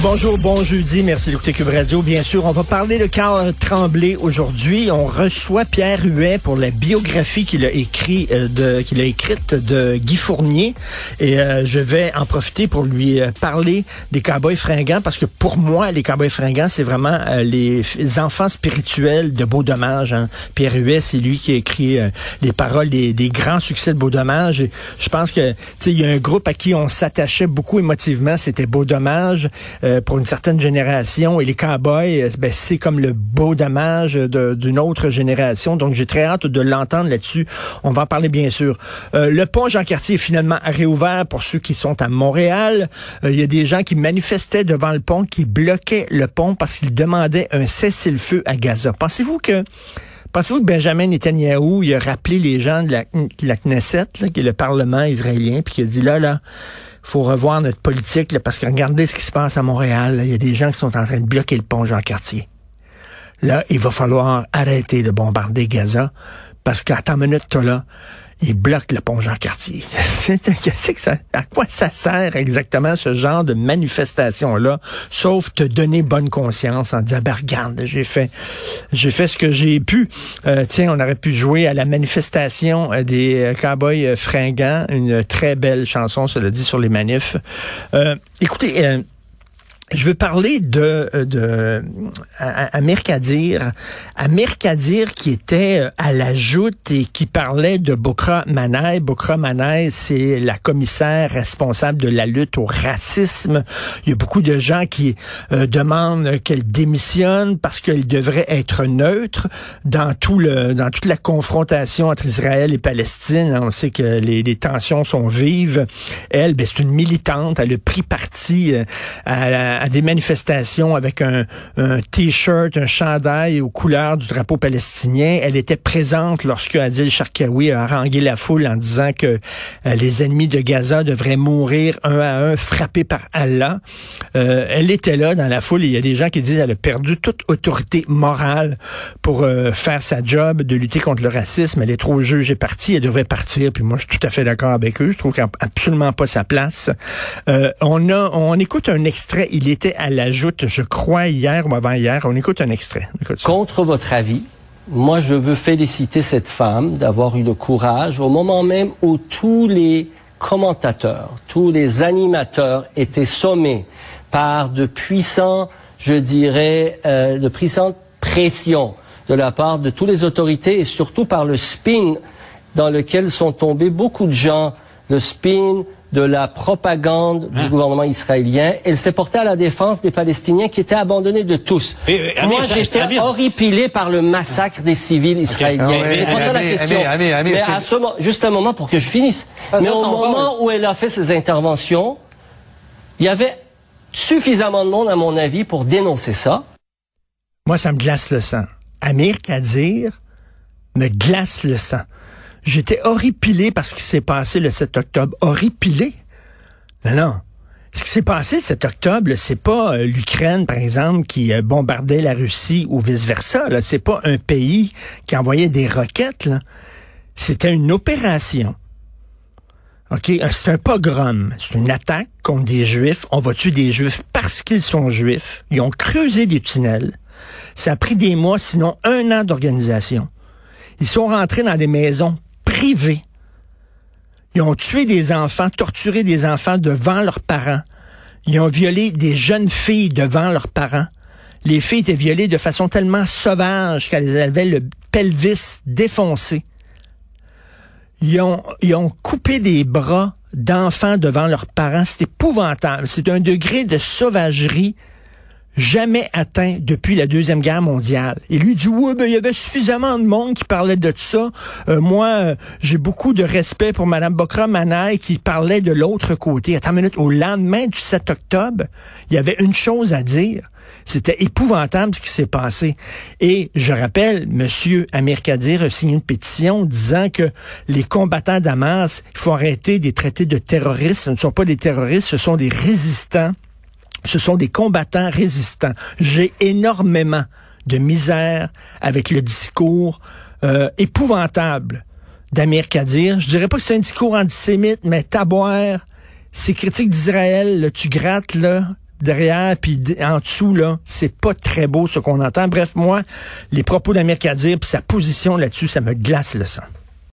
Bonjour, bon jeudi. Merci d'écouter Cube Radio. Bien sûr, on va parler de Carl Tremblay aujourd'hui. On reçoit Pierre Huet pour la biographie qu'il a euh, écrite de Guy Fournier et euh, je vais en profiter pour lui euh, parler des Cowboys fringants parce que pour moi les Cowboys fringants c'est vraiment les enfants spirituels de Beau Dommage. Hein. Pierre Huet, c'est lui qui a écrit les paroles des, grands succès de Beau Dommage. Et je pense que tu sais il y a un groupe à qui on s'attachait beaucoup émotivement, c'était Beau Dommage. Euh, pour une certaine génération. Et les cowboys, euh, ben, c'est comme le beau dommage d'une autre génération. Donc, j'ai très hâte de l'entendre là-dessus. On va en parler, bien sûr. Euh, le pont Jean-Cartier est finalement réouvert pour ceux qui sont à Montréal. Il y a des gens qui manifestaient devant le pont, qui bloquaient le pont parce qu'ils demandaient un cessez-le-feu à Gaza. Pensez-vous que Pensez-vous que Benjamin Netanyahu, il a rappelé les gens de la, Knesset, qui est le Parlement israélien, puis qu'il a dit là, là, faut revoir notre politique, parce que regardez ce qui se passe à Montréal. Il y a des gens qui sont en train de bloquer le pont Jean-Cartier. Là, il va falloir arrêter de bombarder Gaza, parce qu'à ta minute, toi, là, il bloque le pont Jean-Cartier. Qu'est-ce que ça, à quoi ça sert exactement ce genre de manifestation-là, sauf te donner bonne conscience en disant, ben regarde, j'ai fait, j'ai fait ce que j'ai pu. Euh, tiens, on aurait pu jouer à la manifestation euh, des euh, cowboys fringants, une très belle chanson, cela dit, sur les manifs. écoutez, je veux parler de, de Amir Kadir. Amir Kadir qui était euh, à la joute et qui parlait de Bokra Manaï. Bokra Manaï, c'est la commissaire responsable de la lutte au racisme. Il y a beaucoup de gens qui euh, demandent qu'elle démissionne parce qu'elle devrait être neutre dans tout le dans toute la confrontation entre Israël et Palestine. On sait que les, les tensions sont vives. Elle, ben, c'est une militante. Elle a pris parti euh, à la à des manifestations avec un, un t-shirt, un chandail aux couleurs du drapeau palestinien. Elle était présente lorsque Adil Sharkawi a harangué la foule en disant que euh, les ennemis de Gaza devraient mourir un à un frappés par Allah. Euh, elle était là dans la foule et il y a des gens qui disent qu'elle a perdu toute autorité morale pour euh, faire sa job de lutter contre le racisme. Elle est trop juge et partie. Elle devrait partir. Puis moi, je suis tout à fait d'accord avec eux. Je trouve qu'elle absolument pas sa place. on a, on écoute un extrait. Était à la joute, je crois, hier ou avant-hier. On écoute un extrait. Contre votre avis, moi, je veux féliciter cette femme d'avoir eu le courage au moment même où tous les commentateurs, tous les animateurs étaient sommés par de puissants, je dirais, euh, de puissantes pressions de la part de toutes les autorités et surtout par le spin dans lequel sont tombés beaucoup de gens, le spin de la propagande du hein? gouvernement israélien. Elle s'est portée à la défense des Palestiniens qui étaient abandonnés de tous. Moi, j'étais horripilé par le massacre des civils israéliens. Mais à ce moment, juste un moment pour que je finisse. mais au moment où elle a fait ses interventions, il y avait suffisamment de monde, à mon avis, pour dénoncer ça. Moi, ça me glace le sang. Amir Kadir me glace le sang. J'étais horripilé par ce qui s'est passé le 7 octobre. Horripilé? Non, non. Ce qui s'est passé le 7 octobre, c'est pas euh, l'Ukraine, par exemple, qui euh, bombardait la Russie ou vice-versa. C'est pas un pays qui envoyait des roquettes. C'était une opération. OK? C'est un pogrom. C'est une attaque contre des Juifs. On va tuer des Juifs parce qu'ils sont Juifs. Ils ont creusé des tunnels. Ça a pris des mois, sinon un an d'organisation. Ils sont rentrés dans des maisons Ils ont tué des enfants, torturé des enfants devant leurs parents. Ils ont violé des jeunes filles devant leurs parents. Les filles étaient violées de façon tellement sauvage qu'elles avaient le pelvis défoncé. Ils ont, ils ont coupé des bras d'enfants devant leurs parents. C'est épouvantable. C'est un degré de sauvagerie jamais atteint depuis la Deuxième Guerre mondiale. Et lui dit, oui, ben, il y avait suffisamment de monde qui parlait de ça. Euh, moi, euh, j'ai beaucoup de respect pour Mme Bokra Manaï qui parlait de l'autre côté. Attends une minute, au lendemain du 7 octobre, il y avait une chose à dire. C'était épouvantable ce qui s'est passé. Et je rappelle, Monsieur Amir Kadir a signé une pétition disant que les combattants d'Hamas, il faut arrêter des traités de terroristes. Ce ne sont pas des terroristes, ce sont des résistants. Ce sont des combattants résistants. J'ai énormément de misère avec le discours euh, épouvantable d'Amir Kadir. Je dirais pas que c'est un discours antisémite, mais taboire, ces critiques d'Israël, tu grattes là, derrière puis en dessous là, c'est pas très beau ce qu'on entend. Bref, moi, les propos d'Amir Kadir puis sa position là-dessus, ça me glace le sang.